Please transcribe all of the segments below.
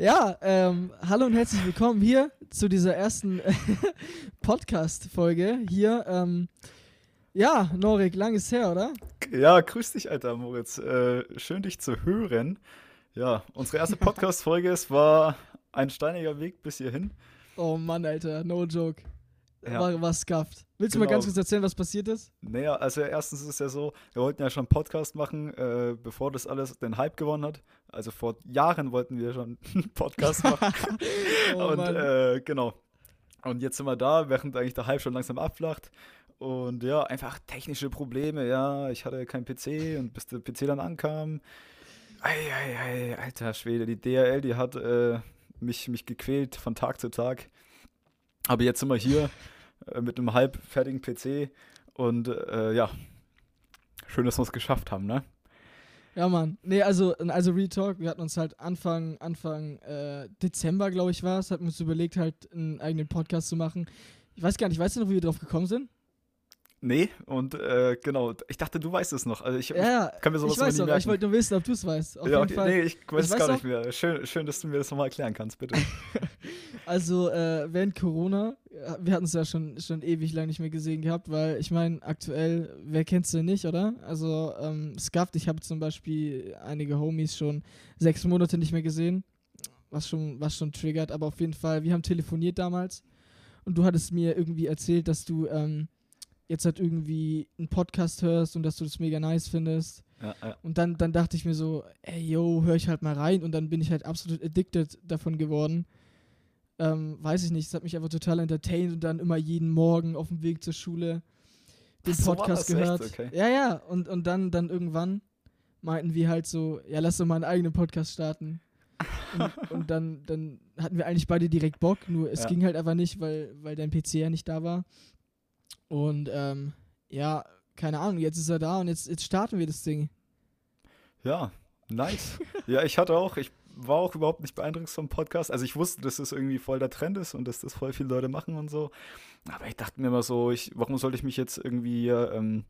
Ja, ähm, hallo und herzlich willkommen hier zu dieser ersten Podcast-Folge hier. Ähm, ja, Norik, lang ist her, oder? Ja, grüß dich, Alter Moritz. Äh, schön, dich zu hören. Ja, unsere erste Podcast-Folge, es war ein steiniger Weg bis hierhin. Oh Mann, Alter, no joke. Ja. War, war scuffed. Willst du mal Genau. ganz kurz erzählen, was passiert ist? Naja, also erstens ist es ja so, wir wollten ja schon einen Podcast machen, äh, bevor das alles den Hype gewonnen hat. Also vor Jahren wollten wir schon einen Podcast machen. Oh und äh, genau. Und jetzt sind wir da, während eigentlich der Hype schon langsam abflacht. Und ja, einfach technische Probleme, ja. Ich hatte keinen PC und bis der PC dann ankam. Ei, ei, ei, alter Schwede, die DRL, die hat äh, mich, mich gequält von Tag zu Tag. Aber jetzt sind wir hier äh, mit einem halb fertigen PC und äh, ja, schön, dass wir es geschafft haben, ne? Ja, Mann. Nee, also, also Retalk, wir hatten uns halt Anfang, Anfang äh, Dezember, glaube ich, war es, hatten uns überlegt, halt einen eigenen Podcast zu machen. Ich weiß gar nicht, weißt du noch, wie wir drauf gekommen sind? Nee, und äh, genau, ich dachte, du weißt es noch. Also ich, Ja, ja. kann mir sowas ich weiß noch, nie ich wollte nur wissen, ob du es weißt. Auf ja, jeden okay, Fall. nee, ich weiß Ich es gar noch- nicht mehr. Schön, schön, dass du mir das nochmal erklären kannst, bitte. Also äh, während Corona, wir hatten es ja schon, schon ewig lang nicht mehr gesehen gehabt, weil ich meine, aktuell, wer kennst du nicht, oder? Also ähm, Scuffed, ich habe zum Beispiel einige Homies schon sechs Monate nicht mehr gesehen, was schon, was schon triggert, aber auf jeden Fall, wir haben telefoniert damals und du hattest mir irgendwie erzählt, dass du ähm, jetzt halt irgendwie einen Podcast hörst und dass du das mega nice findest. Ja, ja. Und dann, dann dachte ich mir so, ey, yo, hör ich halt mal rein. Und dann bin ich halt absolut addicted davon geworden. Ähm, weiß ich nicht, es hat mich einfach total entertained und dann immer jeden Morgen auf dem Weg zur Schule den Ach, so Podcast echt? gehört. Okay. Ja, ja. Und, und dann, dann irgendwann meinten wir halt so, ja, lass doch mal einen eigenen Podcast starten. und, und dann, dann hatten wir eigentlich beide direkt Bock, nur es Ja. ging halt einfach nicht, weil, weil dein PC ja nicht da war. Und ähm, ja, keine Ahnung, jetzt ist er da und jetzt, jetzt starten wir das Ding. ja, nice. ja, ich hatte auch, ich war auch überhaupt nicht beeindruckt vom Podcast. Also ich wusste, dass das irgendwie voll der Trend ist und dass das voll viele Leute machen und so. Aber ich dachte mir immer so, ich, warum sollte ich mich jetzt irgendwie, ähm,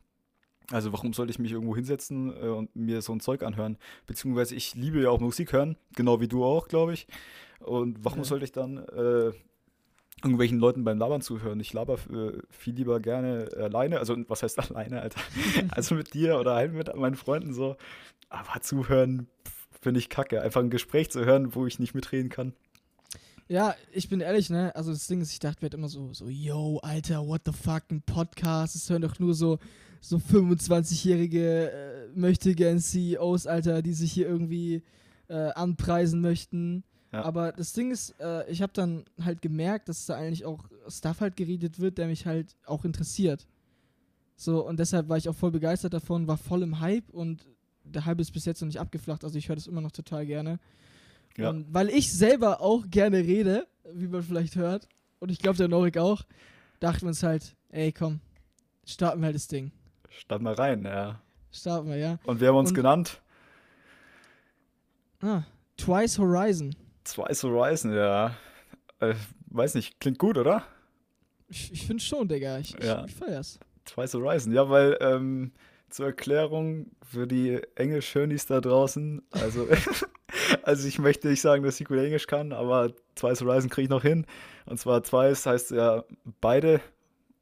also warum sollte ich mich irgendwo hinsetzen äh, und mir so ein Zeug anhören? Beziehungsweise ich liebe ja auch Musik hören, genau wie du auch, glaube ich. Und warum Ja. sollte ich dann äh, irgendwelchen Leuten beim Labern zuhören? Ich laber äh, viel lieber gerne alleine, also was heißt alleine, Alter? also mit dir oder halt mit meinen Freunden so. Aber zuhören pf, finde ich kacke. Einfach ein Gespräch zu hören, wo ich nicht mitreden kann. Ja, ich bin ehrlich, ne? Also das Ding ist, ich dachte, wir immer so, so, yo, Alter, what the fuck, ein Podcast, es hören doch nur so, so 25-jährige äh, möchte gern CEOs, Alter, die sich hier irgendwie äh, anpreisen möchten. Ja. Aber das Ding ist, äh, ich habe dann halt gemerkt, dass da eigentlich auch Stuff halt geredet wird, der mich halt auch interessiert. So, und deshalb war ich auch voll begeistert davon, war voll im Hype und der Hype ist bis jetzt noch nicht abgeflacht, also ich höre das immer noch total gerne. Ja. Und weil ich selber auch gerne rede, wie man vielleicht hört, und ich glaube der Norik auch, dachten wir uns halt, ey komm, starten wir halt das Ding. Statt mal rein, ja. Starten wir, ja. Und wir haben uns Und- genannt Ah, Twice Horizon. Twice Horizon, ja. Äh, weiß nicht, klingt gut, oder? Ich, ich finde schon, Digga. Ich, Ja. ich, ich feier's. Twice Horizon, ja, weil ähm, zur Erklärung für die Englisch-Hörnis da draußen, also, also ich möchte nicht sagen, dass ich gut Englisch kann, aber Twice Horizon kriege ich noch hin. Und zwar Twice heißt ja beide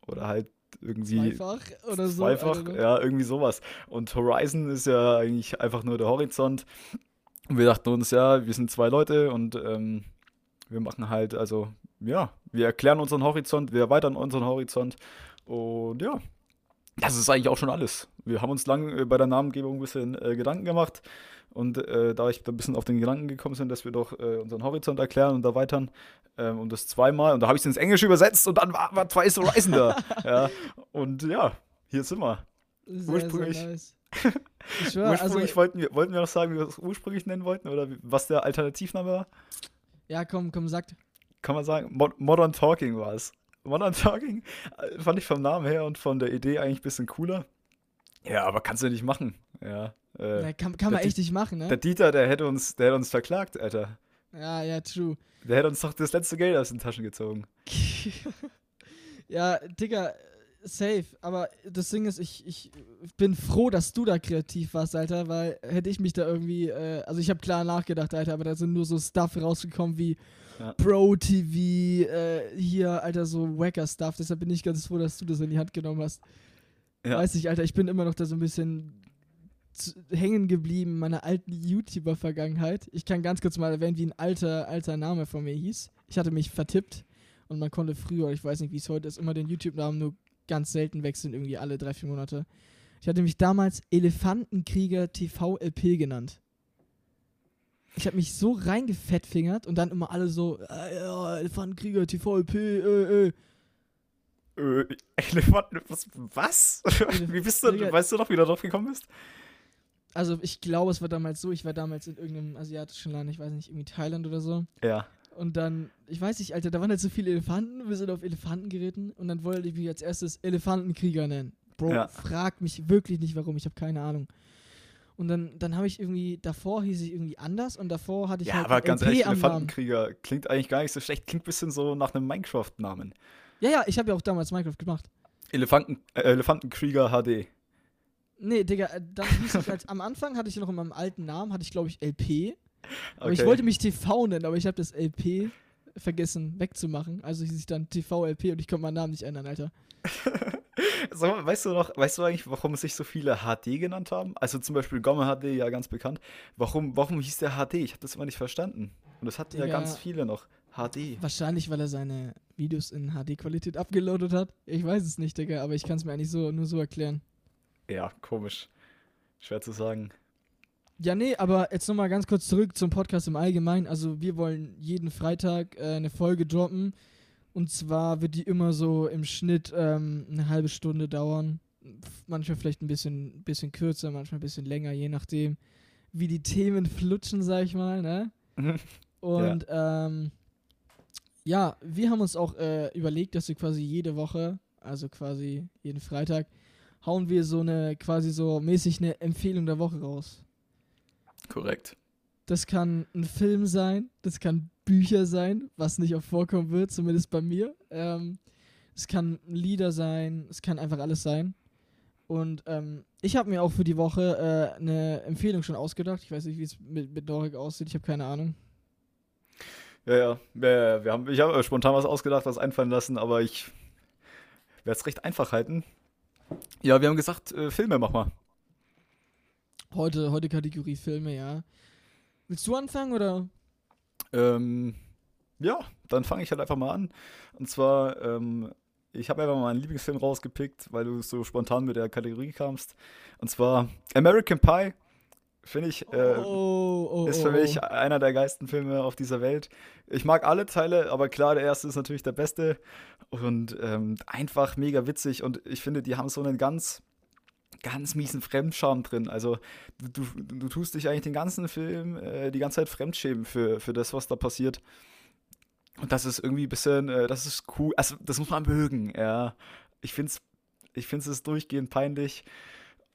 oder halt irgendwie Zweifach oder so. zweifach, know. ja, irgendwie sowas. Und Horizon ist ja eigentlich einfach nur der Horizont. Und wir dachten uns, ja, wir sind zwei Leute und ähm, wir machen halt, also, ja, wir erklären unseren Horizont, wir erweitern unseren Horizont und ja, das ist eigentlich auch schon alles. Wir haben uns lang äh, bei der Namengebung ein bisschen äh, Gedanken gemacht und äh, da ich da ein bisschen auf den Gedanken gekommen sind, dass wir doch äh, unseren Horizont erklären und erweitern ähm, und das zweimal und da habe ich es ins Englische übersetzt und dann war, war Twice Horizon da. ja, und ja, hier sind wir. Sehr, ursprünglich- Sehr nice. Schwör, ursprünglich also, wollten, wir, wollten wir noch sagen, wie wir es ursprünglich nennen wollten oder was der Alternativname war? ja, komm, komm, sag. Kann man sagen, Mo Modern Talking war es. Modern Talking äh, fand ich vom Namen her und von der Idee eigentlich ein bisschen cooler. Ja, aber kannst du nicht machen. Ja. Äh, Na, kann kann man der echt nicht machen, Der ne? Dieter, der hätte uns, der hätte uns verklagt, Alter. Ja, ja, true. Der hätte uns doch das letzte Geld aus den Taschen gezogen. ja, Digga, safe. Aber das Ding ist, ich, ich bin froh, dass du da kreativ warst, Alter, weil hätte ich mich da irgendwie, äh, also ich habe klar nachgedacht, Alter, aber da sind nur so Stuff rausgekommen wie Ja. Pro-TV, äh, hier, Alter, so wacker Stuff. Deshalb bin ich ganz froh, dass du das in die Hand genommen hast. Ja. Weiß nicht, Alter, ich bin immer noch da so ein bisschen zu- hängen geblieben in meiner alten YouTuber-Vergangenheit. Ich kann ganz kurz mal erwähnen, wie ein alter, alter Name von mir hieß. Ich hatte mich vertippt und man konnte früher, ich weiß nicht, wie es heute ist, immer den YouTube-Namen nur ganz selten wechseln, irgendwie alle drei, vier Monate. Ich hatte mich damals Elefantenkrieger TV LP genannt. Ich habe mich so reingefettfingert und dann immer alle so, äh, ja, Elefantenkrieger TV LP, äh, äh. Äh, Elefanten, was? was? Wie bist du, Digga. weißt du noch, wie du drauf gekommen bist? Also ich glaube, es war damals so, ich war damals in irgendeinem asiatischen Land, ich weiß nicht, irgendwie Thailand oder so. Ja. Und dann, ich weiß nicht, Alter, da waren halt so viele Elefanten, wir sind auf Elefanten geritten und dann wollte ich mich als erstes Elefantenkrieger nennen. Bro, Ja. frag mich wirklich nicht warum, ich habe keine Ahnung. Und dann, dann habe ich irgendwie, davor hieß ich irgendwie anders und davor hatte ich Ja, halt aber ganz LP ehrlich, am Namen. Elefantenkrieger klingt eigentlich gar nicht so schlecht. Klingt ein bisschen so nach einem Minecraft-Namen. Ja, ja, ich habe ja auch damals Minecraft gemacht. Elefanten, äh, Elefantenkrieger HD. Nee, Digga, äh, dann hieß ich als, am Anfang hatte ich noch in meinem alten Namen, hatte ich glaube ich LP. Aber ich wollte mich TV nennen, aber ich habe das LP vergessen wegzumachen. Also hieß ich dann TV-LP und ich konnte meinen Namen nicht ändern, Alter. So, weißt du noch, weißt du eigentlich, warum sich so viele HD genannt haben? Also zum Beispiel Gomme HD, ja ganz bekannt. Warum, warum hieß der HD? Ich habe das immer nicht verstanden. Und das hatten ja Digga. ganz viele noch. HD. Wahrscheinlich, weil er seine Videos in HD-Qualität abgeloadet hat. Ich weiß es nicht, Digga, aber ich kann es mir eigentlich so, nur so erklären. Ja, komisch. Schwer zu sagen. Ja, nee, aber jetzt nochmal ganz kurz zurück zum Podcast im Allgemeinen. Also, wir wollen jeden Freitag äh, eine Folge droppen. Und zwar wird die immer so im Schnitt ähm, eine halbe Stunde dauern. Manchmal vielleicht ein bisschen, bisschen kürzer, manchmal ein bisschen länger, je nachdem, wie die Themen flutschen, sag ich mal, ne? Und ähm, ja, wir haben uns auch äh, überlegt, dass wir quasi jede Woche, also quasi jeden Freitag, hauen wir so eine, quasi so mäßig eine Empfehlung der Woche raus. Korrekt. Das kann ein Film sein, das kann Bücher sein, was nicht oft vorkommen wird, zumindest bei mir. Ähm, es kann Lieder sein, es kann einfach alles sein. Und ähm, ich habe mir auch für die Woche äh, eine Empfehlung schon ausgedacht. Ich weiß nicht, wie es mit, mit Dorik aussieht, ich habe keine Ahnung. Ja, ja. ja, ja, wir haben, ich habe spontan was ausgedacht, was einfallen lassen, aber ich werde es recht einfach halten. Ja, wir haben gesagt, äh, Filme mach mal. Heute, heute Kategorie Filme, ja. Willst du anfangen oder? Ähm, ja, dann fange ich halt einfach mal an. Und zwar, ähm, ich habe einfach mal meinen Lieblingsfilm rausgepickt, weil du so spontan mit der Kategorie kamst. Und zwar American Pie. Finde ich, äh, oh, oh, ist für mich oh. einer der geilsten Filme auf dieser Welt. Ich mag alle Teile, aber klar, der erste ist natürlich der beste. Und ähm, einfach mega witzig. Und ich finde, die haben so einen ganz, ganz miesen Fremdscham drin. Also, du, du, tust dich eigentlich den ganzen Film äh, die ganze Zeit fremdschämen für, für das, was da passiert. Und das ist irgendwie ein bisschen, äh, das ist cool. Also, das muss man mögen, ja. Ich finde es ich find's ist durchgehend peinlich.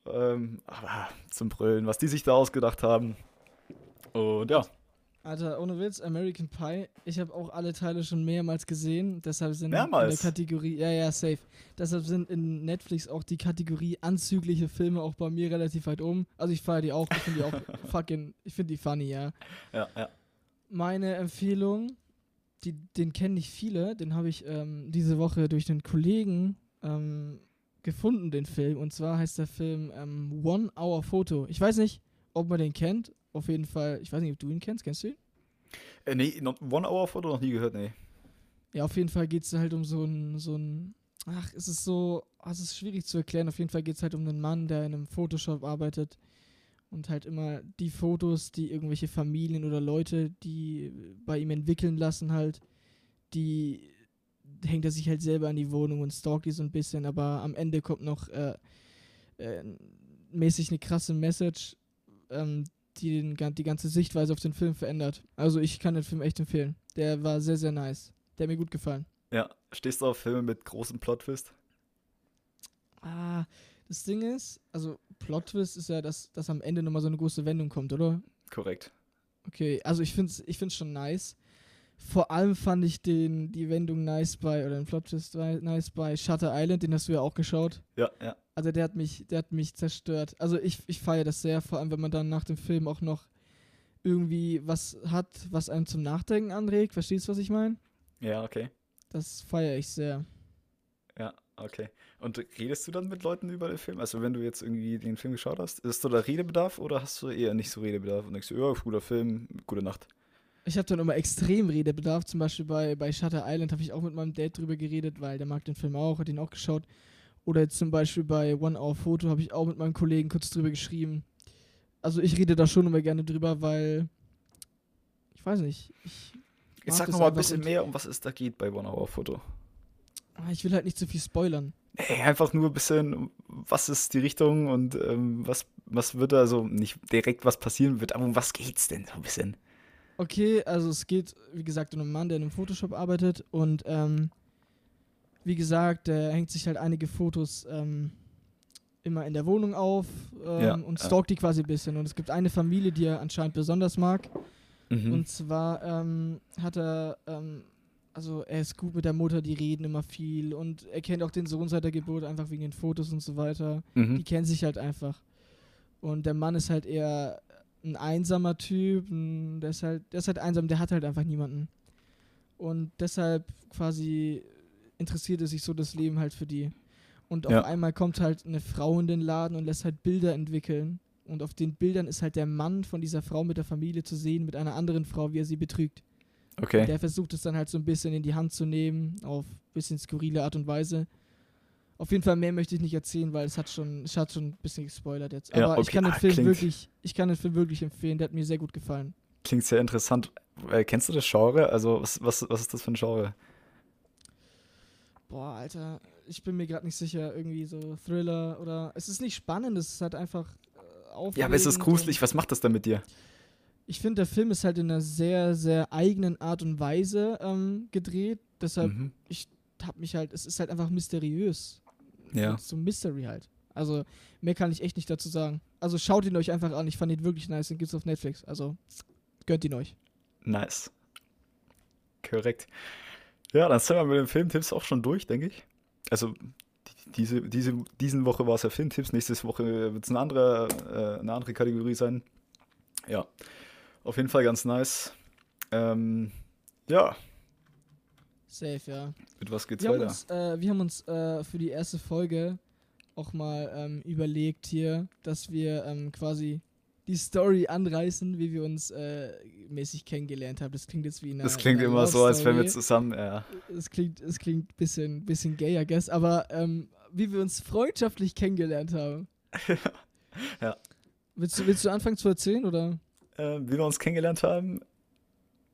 Ähm, aber zum Brüllen, was die sich da ausgedacht haben. Und ja, Alter, ohne Witz, American Pie. Ich habe auch alle Teile schon mehrmals gesehen. Deshalb sind in Mehrmals? der Kategorie, ja, ja, safe. Deshalb sind in Netflix auch die Kategorie anzügliche Filme auch bei mir relativ weit oben. Also ich feiere die auch. Ich finde die auch fucking, ich finde die funny, ja. ja, ja. Meine Empfehlung, die, den kennen nicht viele, den habe ich ähm, diese Woche durch einen Kollegen ähm, gefunden, den Film. Und zwar heißt der Film ähm, One Hour Photo. Ich weiß nicht, ob man den kennt. Auf jeden Fall, ich weiß nicht, ob du ihn kennst. Kennst du ihn? Äh, nee, noch- One Hour Foto noch nie gehört, nee. Ja, auf jeden Fall geht es halt um so ein, so ein. Ach, es ist so. ah, Es ist schwierig zu erklären. Auf jeden Fall geht es halt um einen Mann, der in einem Photoshop arbeitet und halt immer die Fotos, die irgendwelche Familien oder Leute, die bei ihm entwickeln lassen, halt, die hängt er sich halt selber an die Wohnung und stalkt die so ein bisschen, aber am Ende kommt noch äh, äh, mäßig eine krasse Message, ähm, die die ganze Sichtweise auf den Film verändert. Also ich kann den Film echt empfehlen. Der war sehr, sehr nice. Der hat mir gut gefallen. Ja, stehst du auf Filme mit großem Plot-Twist? Ah, das Ding ist, also Plot-Twist ist ja, dass, dass am Ende nochmal so eine große Wendung kommt, oder? Korrekt. Okay, also ich finde es ich find's schon nice. Vor allem fand ich den, die Wendung nice bei, oder den Plot-Twist nice bei Shutter Island, den hast du ja auch geschaut. Ja, ja. Also der hat mich, der hat mich zerstört. Also ich, ich feiere das sehr, vor allem wenn man dann nach dem Film auch noch irgendwie was hat, was einem zum Nachdenken anregt. Verstehst du, was ich meine? Ja, okay. Das feiere ich sehr. Ja, okay. Und redest du dann mit Leuten über den Film? Also wenn du jetzt irgendwie den Film geschaut hast, ist da der Redebedarf oder hast du eher nicht so Redebedarf und denkst du, ja, guter Film, gute Nacht? Ich habe dann immer extrem Redebedarf. Zum Beispiel bei, bei Shutter Island habe ich auch mit meinem Dad drüber geredet, weil der mag den Film auch, hat ihn auch geschaut. Oder zum Beispiel bei One Hour Photo habe ich auch mit meinem Kollegen kurz drüber geschrieben. Also ich rede da schon immer gerne drüber, weil ich weiß nicht. Ich Jetzt sag noch mal ein bisschen mehr, um was es da geht bei One Hour Photo. Ah, ich will halt nicht zu viel spoilern. Nee, einfach nur ein bisschen, was ist die Richtung und ähm, was, was wird da, also nicht direkt was passieren wird, aber um was geht's denn so ein bisschen? Okay, also es geht, wie gesagt, um einen Mann, der in einem Photoshop arbeitet und ähm, wie gesagt, der hängt sich halt einige Fotos ähm, immer in der Wohnung auf ähm, ja, und stalkt die quasi ein bisschen. Und es gibt eine Familie, die er anscheinend besonders mag. Mhm. Und zwar ähm, hat er, ähm, also er ist gut mit der Mutter, die reden immer viel und er kennt auch den Sohn seit der Geburt, einfach wegen den Fotos und so weiter. Mhm. Die kennen sich halt einfach. Und der Mann ist halt eher ein einsamer Typ, ein, der, ist halt, der ist halt einsam, der hat halt einfach niemanden. Und deshalb quasi interessiert er sich so das Leben halt für die. Und auf ja. einmal kommt halt eine Frau in den Laden und lässt halt Bilder entwickeln. Und auf den Bildern ist halt der Mann von dieser Frau mit der Familie zu sehen, mit einer anderen Frau, wie er sie betrügt. Okay. Und der versucht es dann halt so ein bisschen in die Hand zu nehmen, auf ein bisschen skurrile Art und Weise. Auf jeden Fall mehr möchte ich nicht erzählen, weil es hat schon, es hat schon ein bisschen gespoilert jetzt. Aber ja, okay. ich kann den ah, Film klingt, wirklich, ich kann den Film wirklich empfehlen, der hat mir sehr gut gefallen. Klingt sehr interessant. Äh, kennst du das Genre? Also, was, was, was ist das für ein Genre? Boah, Alter, ich bin mir gerade nicht sicher. Irgendwie so Thriller oder. Es ist nicht spannend, es ist halt einfach äh, Ja, aber es ist gruselig. Was macht das denn mit dir? Ich finde, der Film ist halt in einer sehr, sehr eigenen Art und Weise ähm, gedreht. Deshalb, mhm. ich hab mich halt, es ist halt einfach mysteriös. Ja. So Mystery halt. Also, mehr kann ich echt nicht dazu sagen. Also, schaut ihn euch einfach an. Ich fand ihn wirklich nice. Den gibt's auf Netflix. Also, gönnt ihn euch. Nice. Korrekt. Ja, dann sind wir mit den Filmtipps auch schon durch, denke ich. Also, diese, diese, diesen Woche war es ja Filmtipps. Nächste Woche wird es eine andere, äh, eine andere Kategorie sein. Ja. Auf jeden Fall ganz nice. Ähm, ja, Safe, ja. Mit was geht's wir weiter? Haben uns, äh, wir haben uns äh, für die erste Folge auch mal ähm, überlegt hier, dass wir ähm, quasi die Story anreißen, wie wir uns äh, mäßig kennengelernt haben. Das klingt jetzt wie eine. Das klingt eine immer so, als wären wir zusammen, ja. Es klingt, es klingt bisschen, bisschen gay, I guess, aber ähm, wie wir uns freundschaftlich kennengelernt haben. ja. Willst du, willst du anfangen zu erzählen, oder? Ähm, wie wir uns kennengelernt haben,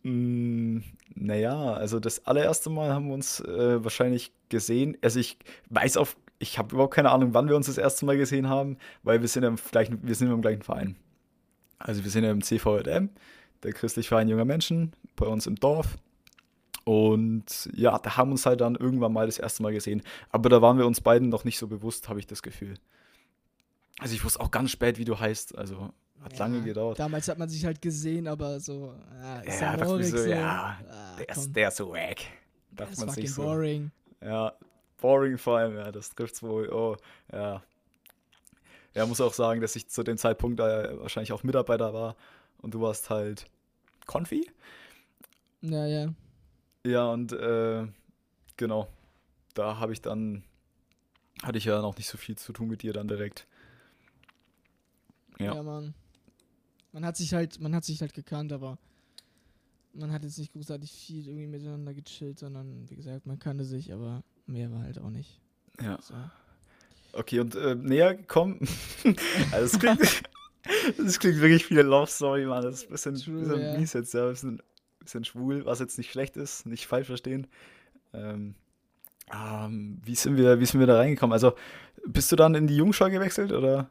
Mm, naja, also das allererste Mal haben wir uns äh, wahrscheinlich gesehen. Also ich weiß auf, ich habe überhaupt keine Ahnung, wann wir uns das erste Mal gesehen haben, weil wir sind im gleichen, wir sind im gleichen Verein. Also wir sind ja im CVM, der christliche Verein junger Menschen, bei uns im Dorf. Und ja, da haben wir uns halt dann irgendwann mal das erste Mal gesehen. Aber da waren wir uns beiden noch nicht so bewusst, habe ich das Gefühl. Also ich wusste auch ganz spät, wie du heißt. Also hat ja, lange gedauert. Damals hat man sich halt gesehen, aber so, ja, ist ja, dachte so, so, ja, ah, der, ist, der ist so wack. Das man sich so. boring. Ja, boring vor allem, ja, das trifft's wohl. Oh, ja. Ja, muss auch sagen, dass ich zu dem Zeitpunkt da wahrscheinlich auch Mitarbeiter war und du warst halt Konfi. Ja, ja. Ja, und äh, genau, da habe ich dann, hatte ich ja noch nicht so viel zu tun mit dir dann direkt. Ja, ja Mann. Man hat sich halt, man hat sich halt gekannt, aber man hat jetzt nicht großartig viel irgendwie miteinander gechillt, sondern wie gesagt, man kannte sich, aber mehr war halt auch nicht. Ja. So. Okay, und äh, näher gekommen. also es klingt, das klingt wirklich wie eine Love Story, Mann. Das ist ein bisschen, True, bisschen yeah. mies jetzt, ja. Ein bisschen, bisschen schwul, was jetzt nicht schlecht ist, nicht falsch verstehen. Ähm, ähm, wie, sind wir, wie sind wir da reingekommen? Also, bist du dann in die Jungschau gewechselt oder?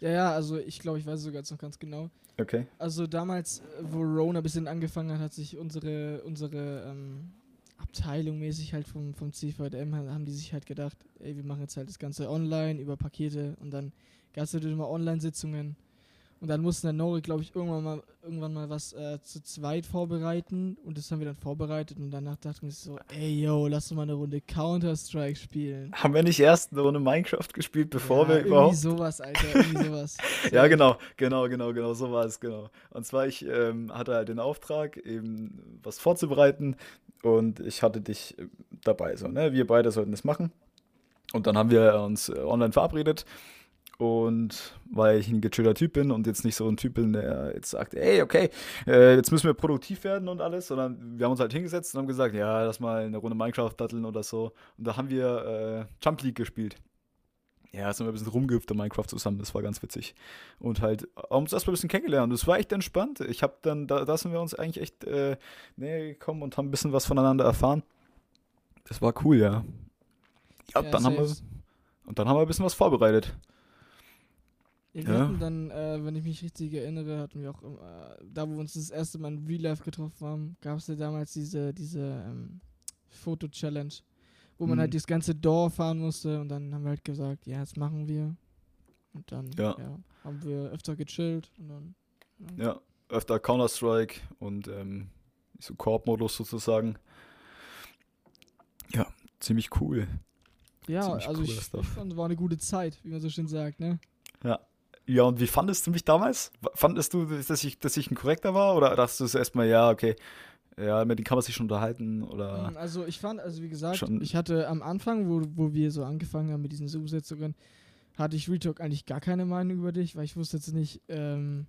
Ja, ja, also ich glaube, ich weiß es sogar jetzt noch ganz genau. Okay. Also damals, wo Rona ein bisschen angefangen hat, hat sich unsere, unsere ähm, Abteilung mäßig halt vom, vom CVM, haben die sich halt gedacht, ey, wir machen jetzt halt das Ganze online über Pakete und dann gab es halt immer Online-Sitzungen Und dann mussten der Nori, glaube ich, irgendwann mal, irgendwann mal was äh, zu zweit vorbereiten. Und das haben wir dann vorbereitet. Und danach dachten wir so, ey, yo, lass doch mal eine Runde Counter-Strike spielen. Haben wir nicht erst eine Runde Minecraft gespielt, bevor ja, wir irgendwie überhaupt. sowas, Alter, irgendwie sowas. Ja, genau, genau, genau, genau, so war es, genau. Und zwar, ich ähm, hatte halt den Auftrag, eben was vorzubereiten und ich hatte dich äh, dabei, so, ne? Wir beide sollten das machen. Und dann haben wir uns äh, online verabredet und weil ich ein gechillter Typ bin und jetzt nicht so ein Typ bin, der jetzt sagt, ey, okay, äh, jetzt müssen wir produktiv werden und alles, sondern wir haben uns halt hingesetzt und haben gesagt, ja, lass mal eine Runde Minecraft datteln oder so. Und da haben wir äh, Jump League gespielt. Ja, sind wir ein bisschen rumgehüpft in Minecraft zusammen, das war ganz witzig. Und halt, haben uns erstmal ein bisschen kennengelernt. Das war echt entspannt. Ich habe dann, da, da sind wir uns eigentlich echt äh, näher gekommen und haben ein bisschen was voneinander erfahren. Das war cool, ja. Ja, Ja, dann haben wir, und dann haben wir ein bisschen was vorbereitet. Wir Ja. hatten dann, äh, wenn ich mich richtig erinnere, hatten wir auch, äh, da wo wir uns das erste Mal in Real Life getroffen haben, gab es ja damals diese, diese ähm, Foto-Challenge, wo man Mhm. halt das ganze Dorf fahren musste und dann haben wir halt gesagt, ja, das machen wir. Und dann Ja. ja. haben wir öfter gechillt und dann. Ja, öfter Counter-Strike und ähm, so Koop-Modus sozusagen. Ja, ziemlich cool. Ja, Ziemlich also ich, ich fand, war eine gute Zeit, wie man so schön sagt, ne? Ja, und wie fandest du mich damals? Fandest du, dass ich, dass ich ein korrekter war? Oder dachtest du es erstmal, ja, okay, ja, mit dem kann man sich schon unterhalten? Oder. Mm, Also ich fand, also wie gesagt, ich hatte am Anfang, wo, wo wir so angefangen haben mit diesen Zoom-Sitzungen, hatte ich Real Talk eigentlich gar keine Meinung über dich, weil ich wusste jetzt nicht, ähm,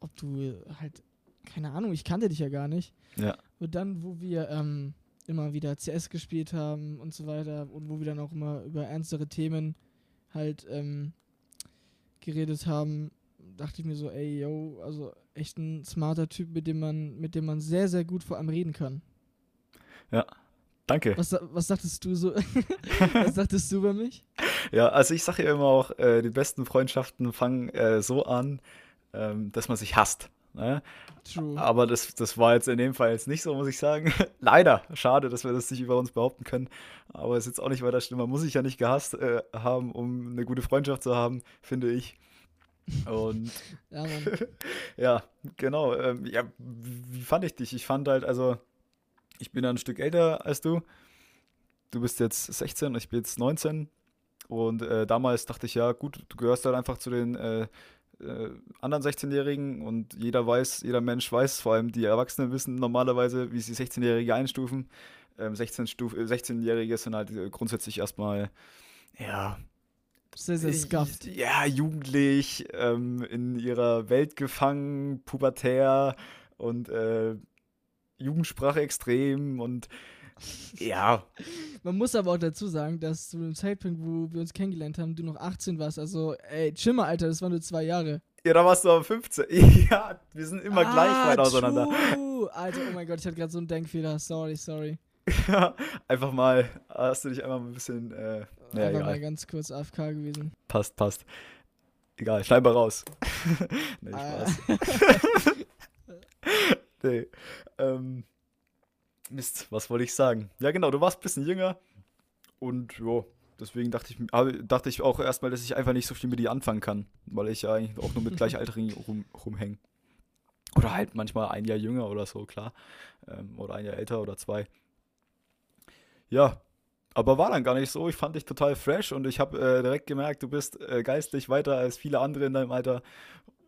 ob du halt, keine Ahnung, ich kannte dich ja gar nicht. Ja. Und dann, wo wir ähm, immer wieder CS gespielt haben und so weiter und wo wir dann auch immer über ernstere Themen halt ähm, geredet haben, dachte ich mir so, ey, yo, also echt ein smarter Typ, mit dem man, mit dem man sehr, sehr gut vor allem reden kann. Danke. Was, was dachtest du so? was dachtest du über mich? Ja, also ich sage ja immer auch, äh, die besten Freundschaften fangen äh, so an, ähm, dass man sich hasst. Ne? True. Aber das, das war jetzt in dem Fall jetzt nicht so, muss ich sagen. Leider. Schade, dass wir das nicht über uns behaupten können. Aber ist jetzt auch nicht weiter schlimm. Man muss sich ja nicht gehasst äh, haben, um eine gute Freundschaft zu haben, finde ich. Und Ja, ja, genau. Ähm, ja, wie fand ich dich? Ich fand halt, also, ich bin ein Stück älter als du. Du bist jetzt 16 und ich bin jetzt 19. Und äh, damals dachte ich, ja, gut, du gehörst halt einfach zu den äh, äh, anderen 16-Jährigen und jeder weiß, jeder Mensch weiß, vor allem die Erwachsenen wissen normalerweise, wie sie 16-Jährige einstufen. Ähm, 16 Stuf äh, 16-Jährige sind halt äh, grundsätzlich erstmal, ja, Sehr, sehr scuffed. ja, jugendlich, ähm, in ihrer Welt gefangen, pubertär und äh, Jugendsprache extrem und ja, Man muss aber auch dazu sagen, dass zu dem Zeitpunkt, wo wir uns kennengelernt haben, du noch 18 warst. Also, ey, chill mal, Alter, das waren nur zwei Jahre. ja, da warst du aber 15. Ja, wir sind immer gleich weit auseinander. Ah, True. Alter, oh mein Gott, ich hatte gerade so einen Denkfehler. Sorry, sorry. Ja, einfach mal, hast du dich einmal ein bisschen, äh, ja, Einfach mal egal, ganz kurz AFK gewesen. passt, passt. Egal, schneid mal raus. nee, Ah. Spaß. nee. Ähm, Mist, was wollte ich sagen? Ja, genau, du warst ein bisschen jünger und ja, deswegen dachte ich, dachte ich auch erstmal, dass ich einfach nicht so viel mit dir anfangen kann, weil ich ja eigentlich auch nur mit Gleichaltrigen rum, rumhänge. Oder halt manchmal ein Jahr jünger oder so, klar. Ähm, oder ein Jahr älter oder zwei. Ja, aber war dann gar nicht so. Ich fand dich total fresh und ich habe äh, direkt gemerkt, du bist äh, geistlich weiter als viele andere in deinem Alter.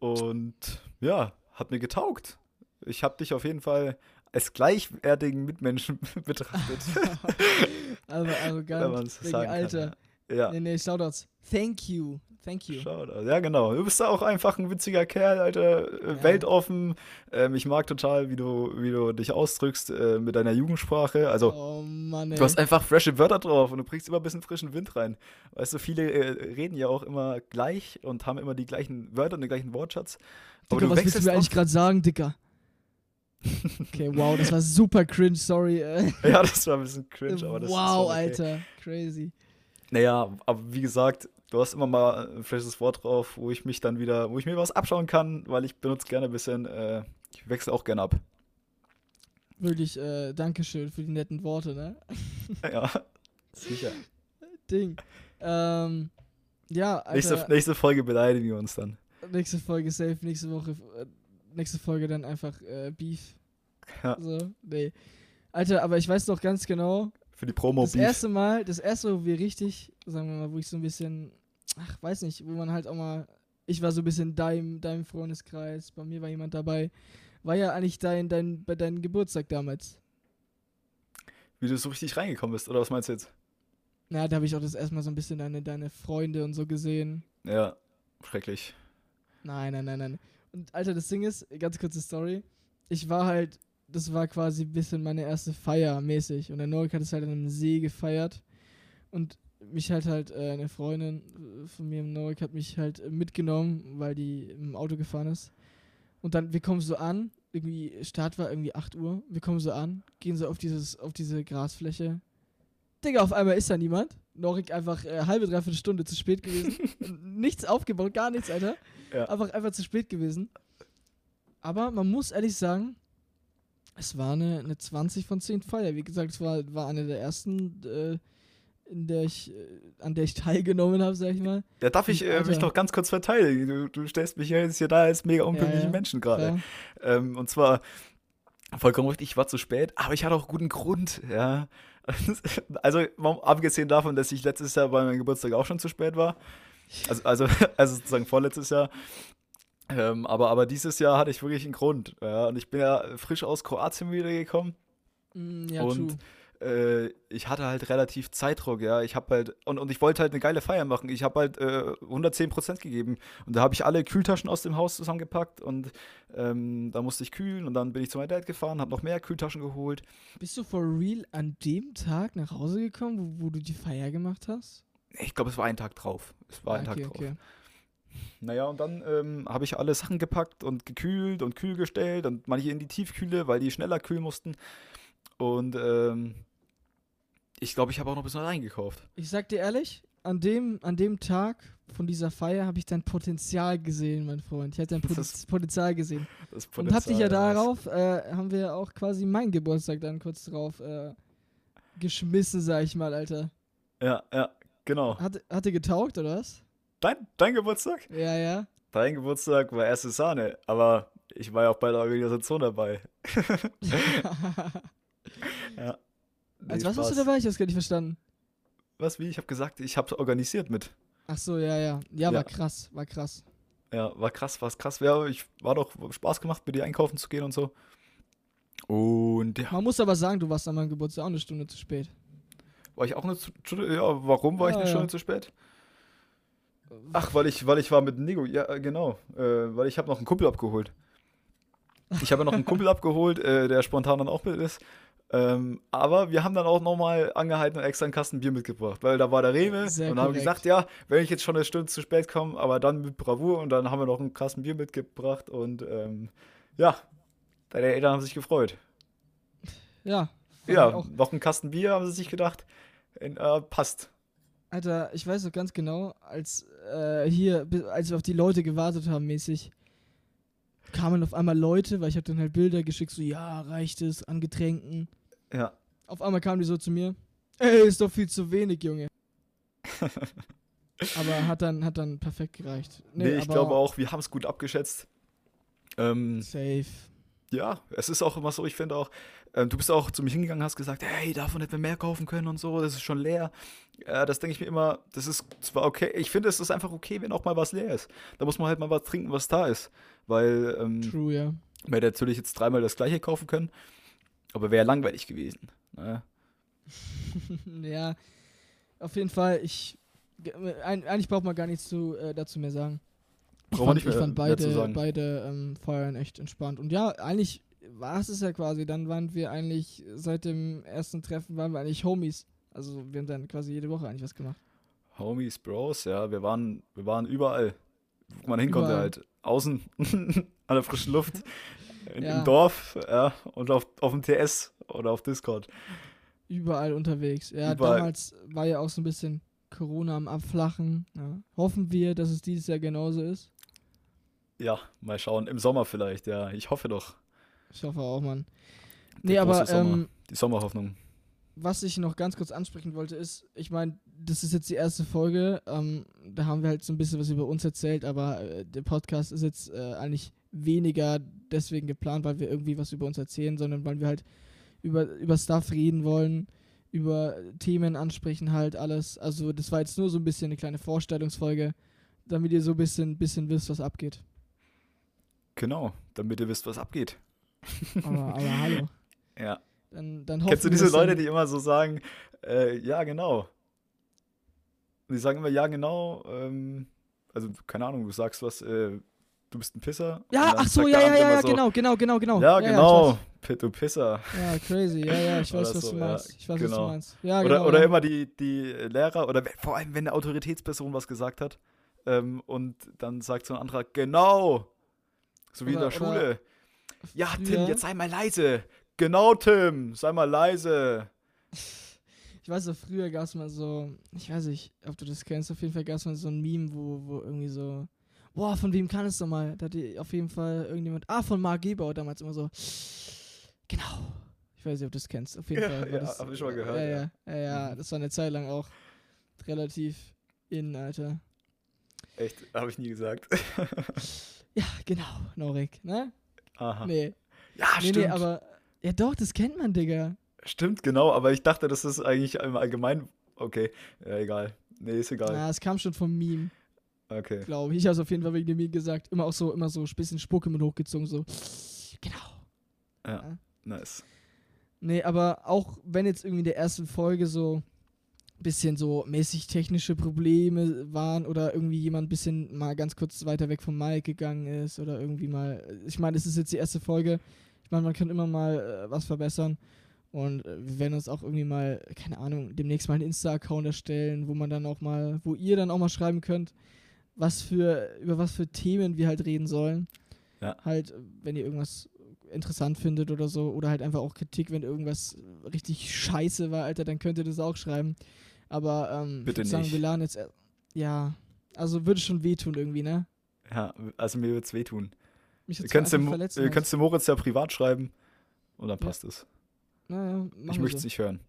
Und ja, hat mir getaugt. Ich habe dich auf jeden Fall als gleichwertigen Mitmenschen betrachtet. Aber Wenn arrogant. Wegen sagen kann, Alter. Ja, Nee, nee, Shoutouts. Thank you. Thank you. Da. Ja, genau. Du bist auch einfach ein witziger Kerl, Alter. Äh, Ja. Weltoffen. Ähm, ich mag total, wie du, wie du dich ausdrückst äh, mit deiner Jugendsprache. Also, Oh Mann, ey. Du hast einfach frische Wörter drauf und du bringst immer ein bisschen frischen Wind rein. Weißt du, viele äh, reden ja auch immer gleich und haben immer die gleichen Wörter und den gleichen Wortschatz. Dicker, was willst du mir eigentlich gerade sagen, Dicker? Okay, wow, das war super cringe, sorry. Ja, das war ein bisschen cringe, aber das ist wow, okay. Alter. Crazy. Naja, aber wie gesagt, du hast immer mal ein frisches Wort drauf, wo ich mich dann wieder, wo ich mir was abschauen kann, weil ich benutze gerne ein bisschen, äh, ich wechsle auch gerne ab. Wirklich, äh, Dankeschön für die netten Worte, ne? Ja, sicher. Ding. Ähm, ja, Alter. Nächste, nächste Folge beleidigen wir uns dann. nächste Folge safe, nächste Woche, äh, nächste Folge dann einfach äh, Beef. Ja. So, nee. Alter, aber ich weiß noch ganz genau, Für die Promo das Beef. erste Mal, das erste, wo wir richtig, sagen wir mal, wo ich so ein bisschen, ach, weiß nicht, wo man halt auch mal, ich war so ein bisschen deinem, deinem Freundeskreis, bei mir war jemand dabei, war ja eigentlich dein, dein, bei deinem Geburtstag damals. Wie du so richtig reingekommen bist, oder was meinst du jetzt? Na, da habe ich auch das erstmal so ein bisschen deine, deine Freunde und so gesehen. Ja, schrecklich. Nein, nein, nein, nein. Und Alter, das Ding ist, ganz kurze Story. Ich war halt, das war quasi ein bisschen meine erste Feier mäßig. Und der Norik hat es halt an einem See gefeiert. Und mich halt halt, äh, eine Freundin äh, von mir im Norik hat mich halt mitgenommen, weil die im Auto gefahren ist. Und dann, wir kommen so an, irgendwie, Start war irgendwie 8 Uhr. Wir kommen so an, gehen so auf dieses, auf diese Grasfläche. Digga, auf einmal ist da niemand. Norik einfach äh, halbe, dreiviertel Stunde zu spät gewesen. nichts aufgebaut, gar nichts, Alter. Ja. Einfach, einfach zu spät gewesen. Aber man muss ehrlich sagen, es war eine, eine 20 von 10 Feier. Wie gesagt, es war, war eine der ersten, äh, in der ich, äh, an der ich teilgenommen habe, sag ich mal. Ja, darf ich äh, mich noch ganz kurz verteidigen? Du, du stellst mich ja jetzt hier da als mega unpünktlichen ja, Menschen gerade. Ähm, und zwar, vollkommen richtig, ich war zu spät, aber ich hatte auch guten Grund, ja. Also, abgesehen davon, dass ich letztes Jahr bei meinem Geburtstag auch schon zu spät war. Also, also, also sozusagen vorletztes Jahr. Ähm, aber, aber dieses Jahr hatte ich wirklich einen Grund. Ja. Und ich bin ja frisch aus Kroatien wiedergekommen. Mm, ja, und true. Äh, ich hatte halt relativ Zeitdruck, ja. Ich habe halt, und, und ich wollte halt eine geile Feier machen. Ich habe halt äh, 110% gegeben. Und da habe ich alle Kühltaschen aus dem Haus zusammengepackt und ähm, da musste ich kühlen und dann bin ich zu meinem Dad gefahren, habe noch mehr Kühltaschen geholt. Bist du for real an dem Tag nach Hause gekommen, wo, wo du die Feier gemacht hast? Ich glaube, es war ein Tag drauf. Es war ein Ah, okay, Tag drauf. okay. Naja, und dann ähm, habe ich alle Sachen gepackt und gekühlt und kühl gestellt und manche in die Tiefkühle, weil die schneller kühlen mussten. Und ähm, ich glaube, ich habe auch noch ein bisschen reingekauft. Ich sag dir ehrlich, an dem, an dem Tag von dieser Feier habe ich dein Potenzial gesehen, mein Freund. Ich habe dein ist Potenzial gesehen. Das Und hab dich ja Potenzial, darauf, äh, haben wir auch quasi meinen Geburtstag dann kurz drauf äh, geschmissen, sag ich mal, Alter. Ja, ja, genau. Hat, hat dir getaugt, oder was? Dein, dein Geburtstag? Ja, ja. Dein Geburtstag war erste Sahne, aber ich war ja auch bei der Organisation dabei. Ja. Nee, Als was warst du Spaß. dabei? Ich hab's gar nicht verstanden. Was, wie? Ich habe gesagt, ich habe organisiert mit. Ach so, ja, ja. Ja, Ja. war krass, war krass. Ja, war krass, war krass. Ja, ich war doch Spaß gemacht, mit dir einkaufen zu gehen und so. Und ja, Man muss aber sagen, du warst an meinem Geburtstag auch eine Stunde zu spät. war ich auch eine Stunde, ja, warum war ich Ja, eine ja. Stunde zu spät? Ach, weil ich, weil ich war mit Nego, ja, äh, genau. Äh, weil ich habe noch einen Kumpel abgeholt. Ich habe ja noch einen Kumpel abgeholt, äh, der spontan dann auch mit ist. Ähm, aber wir haben dann auch nochmal angehalten und extra einen Kasten Bier mitgebracht, weil da war der Rewe Sehr und haben korrekt. gesagt, ja, wenn ich jetzt schon eine Stunde zu spät komme, aber dann mit Bravour und dann haben wir noch einen Kasten Bier mitgebracht und ähm, ja, deine Eltern haben sich gefreut. Ja. Ja, noch einen Kasten Bier haben sie sich gedacht, äh, passt. Alter, ich weiß noch ganz genau, als äh, hier, als wir auf die Leute gewartet haben, mäßig, kamen auf einmal Leute, weil ich habe dann halt Bilder geschickt, so, ja, reicht es an Getränken. Ja, Auf einmal kamen die so zu mir, ey, ist doch viel zu wenig, Junge. aber hat dann, hat dann perfekt gereicht. nee, ich aber glaube auch, wir haben es gut abgeschätzt. Ähm, Safe. Ja, es ist auch immer so, ich finde auch, ähm, du bist auch zu mir hingegangen, hast gesagt, hey, davon hätten wir mehr kaufen können und so, das ist schon leer. Ja, das denke ich mir immer, das ist zwar okay, ich finde, es ist einfach okay, wenn auch mal was leer ist. Da muss man halt mal was trinken, was da ist. Weil ähm, True, ja. man hätte natürlich jetzt dreimal das gleiche kaufen können, aber wäre langweilig gewesen. Ne? ja, auf jeden Fall, ich, ein, eigentlich braucht man gar nichts zu, äh, dazu mehr sagen. Ich fand, ich fand zu beide, beide ähm, Feuern echt entspannt. Und ja, eigentlich war es es ja quasi. Dann waren wir eigentlich, seit dem ersten Treffen waren wir eigentlich Homies. Also wir haben dann quasi jede Woche eigentlich was gemacht. Homies, Bros, ja, wir waren, wir waren überall. Wo man hin konnte Überall. halt. Außen, an der frischen Luft, in, Ja. im Dorf, ja, und auf, auf dem TS oder auf Discord. Überall unterwegs. Ja, Überall. damals war ja auch so ein bisschen Corona am Abflachen. Ja. Hoffen wir, dass es dieses Jahr genauso ist. Ja, mal schauen. Im Sommer vielleicht, ja. Ich hoffe doch. Ich hoffe auch, Mann. Der Nee, aber Sommer. ähm, Die Sommerhoffnung. was ich noch ganz kurz ansprechen wollte, ist, ich meine, das ist jetzt die erste Folge. Ähm, da haben wir halt so ein bisschen was über uns erzählt, aber äh, der Podcast ist jetzt äh, eigentlich weniger deswegen geplant, weil wir irgendwie was über uns erzählen, sondern weil wir halt über, über Stuff reden wollen, über Themen ansprechen, halt alles. Also, das war jetzt nur so ein bisschen eine kleine Vorstellungsfolge, damit ihr so ein bisschen, bisschen wisst, was abgeht. Genau, damit ihr wisst, was abgeht. Aber, aber hallo. Ja. Dann, dann Kennst du diese Leute, die immer so sagen, äh, ja, genau. Und die sagen immer, ja, genau. Ähm, also, keine Ahnung, du sagst was, äh, du bist ein Pisser. Ja, ach so, ja, ja, ja, ja, so, genau, genau, genau, genau. Ja, genau. Pit, du Pisser. Ja, crazy, ja, ja, ich weiß, was so, du ja, meinst. Ich weiß, was genau. du meinst. Ja, oder genau. oder ja. immer die, die Lehrer, oder vor allem, wenn eine Autoritätsperson was gesagt hat ähm, und dann sagt so ein anderer, genau. So wie in Oder- der Schule. Ja, Tim, jetzt sei mal leise. Genau, Tim, sei mal leise. Ich weiß, so früher gab es mal so, ich weiß nicht, ob du das kennst, auf jeden Fall gab es mal so ein Meme, wo, wo irgendwie so, boah, von wem kann es doch mal? Da hatte auf jeden Fall irgendjemand, ah, von Marc Gebauer damals immer so, genau. Ich weiß nicht, ob du das kennst, auf jeden Ja, Fall. ja, das, hab ich schon mal gehört, Ja, ja. ja, ja, ja, Mhm. das war eine Zeit lang auch relativ in, Alter. Echt, habe ich nie gesagt. Ja, genau, Norik, ne? Aha. Nee. Ja, nee, stimmt. nee, aber, ja doch, das kennt man, Digga. Stimmt, genau, aber ich dachte, das ist eigentlich im Allgemeinen. Okay, ja, egal. Nee, ist egal. Ja, es kam schon vom Meme. Okay. glaube ich. Ich habe es auf jeden Fall wegen dem Meme gesagt. Immer auch so, immer so ein bisschen Spucke mit hochgezogen, so. Genau. Nice. Nee, aber auch wenn jetzt irgendwie in der ersten Folge so bisschen so mäßig technische Probleme waren oder irgendwie jemand ein bisschen mal ganz kurz weiter weg vom Mic gegangen ist oder irgendwie mal. Ich meine, es ist jetzt die erste Folge. Ich meine, man kann immer mal äh, was verbessern. Und äh, wir werden uns auch irgendwie mal, keine Ahnung, demnächst mal einen Insta-Account erstellen, wo man dann auch mal, wo ihr dann auch mal schreiben könnt, was für, über was für Themen wir halt reden sollen. Ja. Halt, wenn ihr irgendwas interessant findet oder so, oder halt einfach auch Kritik, wenn irgendwas richtig scheiße war, Alter, dann könnt ihr das auch schreiben. Aber ähm, Bitte ich würd sagen, wir laden jetzt, ja, also würde schon wehtun irgendwie, ne? Ja, also mir wird's wehtun. Mich Ihr jetzt könnt einfach dem, verletzen halt. könnt's dem Moritz ja privat schreiben und dann Ja. passt es. Naja, Ich möchte es so. nicht hören.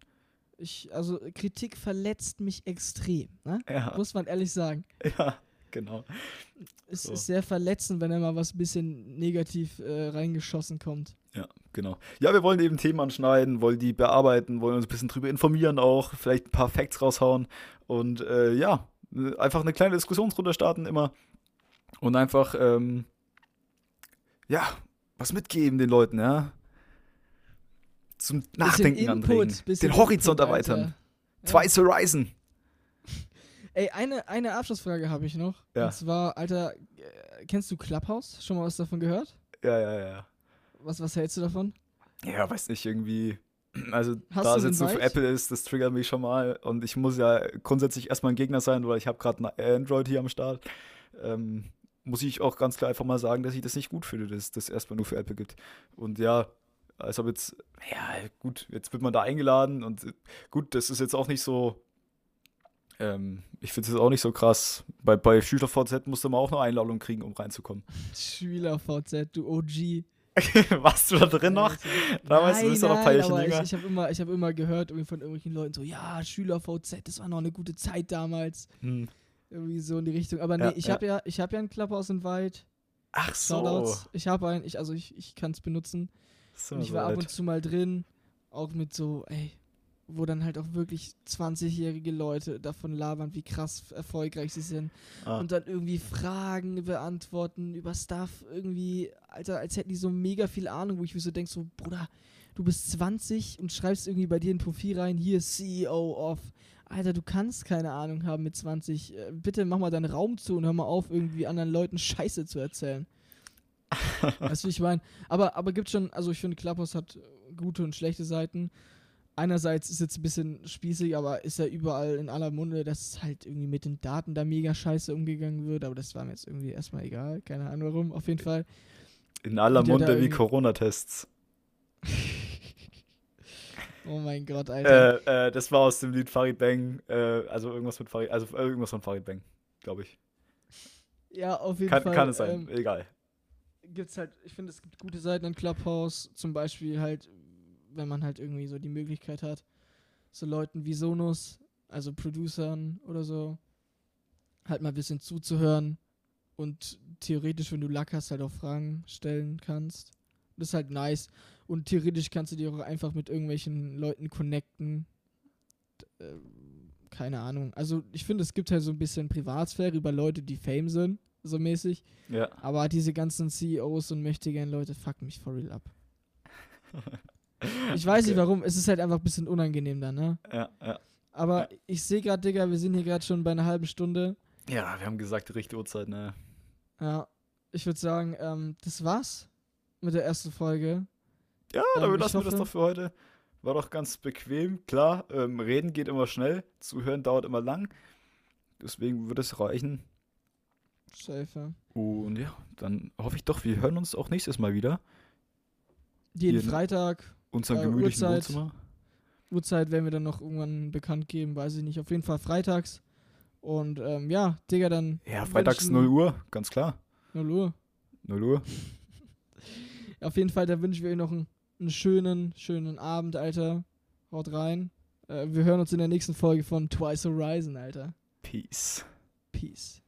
Ich, also Kritik verletzt mich extrem, ne? Ja, Muss man ehrlich sagen. ja genau. Es So. ist sehr verletzend, wenn da mal was bisschen negativ äh, reingeschossen kommt. Ja, genau. Ja, wir wollen eben Themen anschneiden, wollen die bearbeiten, wollen uns ein bisschen drüber informieren auch, vielleicht ein paar Facts raushauen und äh, ja, einfach eine kleine Diskussionsrunde starten immer und einfach, ähm, ja, was mitgeben den Leuten, ja. Zum Nachdenken anregen, Input, bisschen den Horizont Input, erweitern. Ja. Twice Horizon. Ey, eine, eine Abschlussfrage habe ich noch. Ja. Und zwar, Alter, äh, kennst du Clubhouse? Schon mal was davon gehört? Ja, ja, ja. Was, was hältst du davon? Ja, weiß nicht, irgendwie. Also, Hast da es jetzt so für? Apple ist, das triggert mich schon mal. Und ich muss ja grundsätzlich erstmal ein Gegner sein, weil ich habe gerade ein Android hier am Start. Ähm, muss ich auch ganz klar einfach mal sagen, dass ich das nicht gut finde, dass es das erstmal nur für Apple gibt. Und ja, als ob jetzt, ja, gut, jetzt wird man da eingeladen und äh, gut, das ist jetzt auch nicht so. Ähm, ich finde es jetzt auch nicht so krass. Bei, bei SchülerVZ musste man auch eine Einladung kriegen, um reinzukommen. Schüler VZ, du OG. Warst du da drin noch? Damals, du nein, bist doch noch ein nein, paar jünger. ich, ich habe immer, ich hab immer gehört irgendwie von irgendwelchen Leuten so, ja, Schüler VZ, das war noch eine gute Zeit damals. Hm. Irgendwie so in die Richtung. Aber nee, Ja, ich ja. habe ja, ich habe ja ein Clubhouse Invite. Ach so. Ich habe einen, ich, also ich, ich kann es benutzen. so Und ich war ab soweit. und zu mal drin, auch mit so, ey, wo dann halt auch wirklich 20-jährige Leute davon labern, wie krass erfolgreich sie sind. Ah. Und dann irgendwie Fragen beantworten über Stuff, irgendwie, Alter, als hätten die so mega viel Ahnung, wo ich mir so denke, so, Bruder, du bist 20 und schreibst irgendwie bei dir ein Profil rein, hier CEO of. Alter, du kannst keine Ahnung haben mit 20. Äh, Bitte mach mal deinen Raum zu und hör mal auf, irgendwie anderen Leuten Scheiße zu erzählen. weißt du, wie ich meine? Aber, aber gibt schon, also ich finde, Clubhouse hat gute und schlechte Seiten. Einerseits ist jetzt ein bisschen spießig, aber ist ja überall in aller Munde, dass halt irgendwie mit den Daten da mega scheiße umgegangen wird. Aber das war mir jetzt irgendwie erstmal egal. Keine Ahnung warum. Auf jeden Fall. In aller Munde wie Corona-Tests. Oh mein Gott, Alter. Äh, äh, das war aus dem Lied Farid Bang. Äh, also irgendwas mit Farid, also äh, irgendwas von Farid Bang, glaube ich. ja, auf jeden Kann, Fall. kann es sein, Ähm, egal. gibt's halt, ich finde, es gibt gute Seiten an Clubhouse. Zum Beispiel halt, wenn man halt irgendwie so die Möglichkeit hat, so Leuten wie Sonos, also Producern oder so, halt mal ein bisschen zuzuhören und theoretisch, wenn du Lack hast, halt auch Fragen stellen kannst. Das ist halt nice. Und theoretisch kannst du dir auch einfach mit irgendwelchen Leuten connecten. Äh, keine Ahnung. Also ich finde, es gibt halt so ein bisschen Privatsphäre über Leute, die Fame sind, so mäßig. Ja. Aber diese ganzen CEOs und mächtigen Leute fucken mich for real ab. Ich weiß nicht Okay. warum, es ist halt einfach ein bisschen unangenehm dann, ne? Ja, ja. Aber Ja. ich sehe gerade, Digga, wir sind hier gerade schon bei einer halben Stunde. Ja, wir haben gesagt, richtige Uhrzeit, ne? Ja, ich würde sagen, ähm, das war's mit der ersten Folge. Ja, Ähm, damit lassen wir das doch für heute. War doch ganz bequem. Klar, ähm, reden geht immer schnell, zuhören dauert immer lang. Deswegen würde es reichen. Safe. Und ja, dann hoffe ich doch, wir hören uns auch nächstes Mal wieder. Jeden ne? Freitag, Unseren Äh, gemütlichen Uhrzeit. Wohnzimmer. Uhrzeit werden wir dann noch irgendwann bekannt geben, weiß ich nicht. Auf jeden Fall freitags. Und ähm, ja, Digga, dann. Ja, freitags wünschen- 0 Uhr, ganz klar. 0 Uhr. 0 Uhr. Auf jeden Fall, da wünschen wir euch noch einen, einen schönen, schönen Abend, Alter. Haut rein. Äh, wir hören uns in der nächsten Folge von Twice Horizon, Alter. Peace. Peace.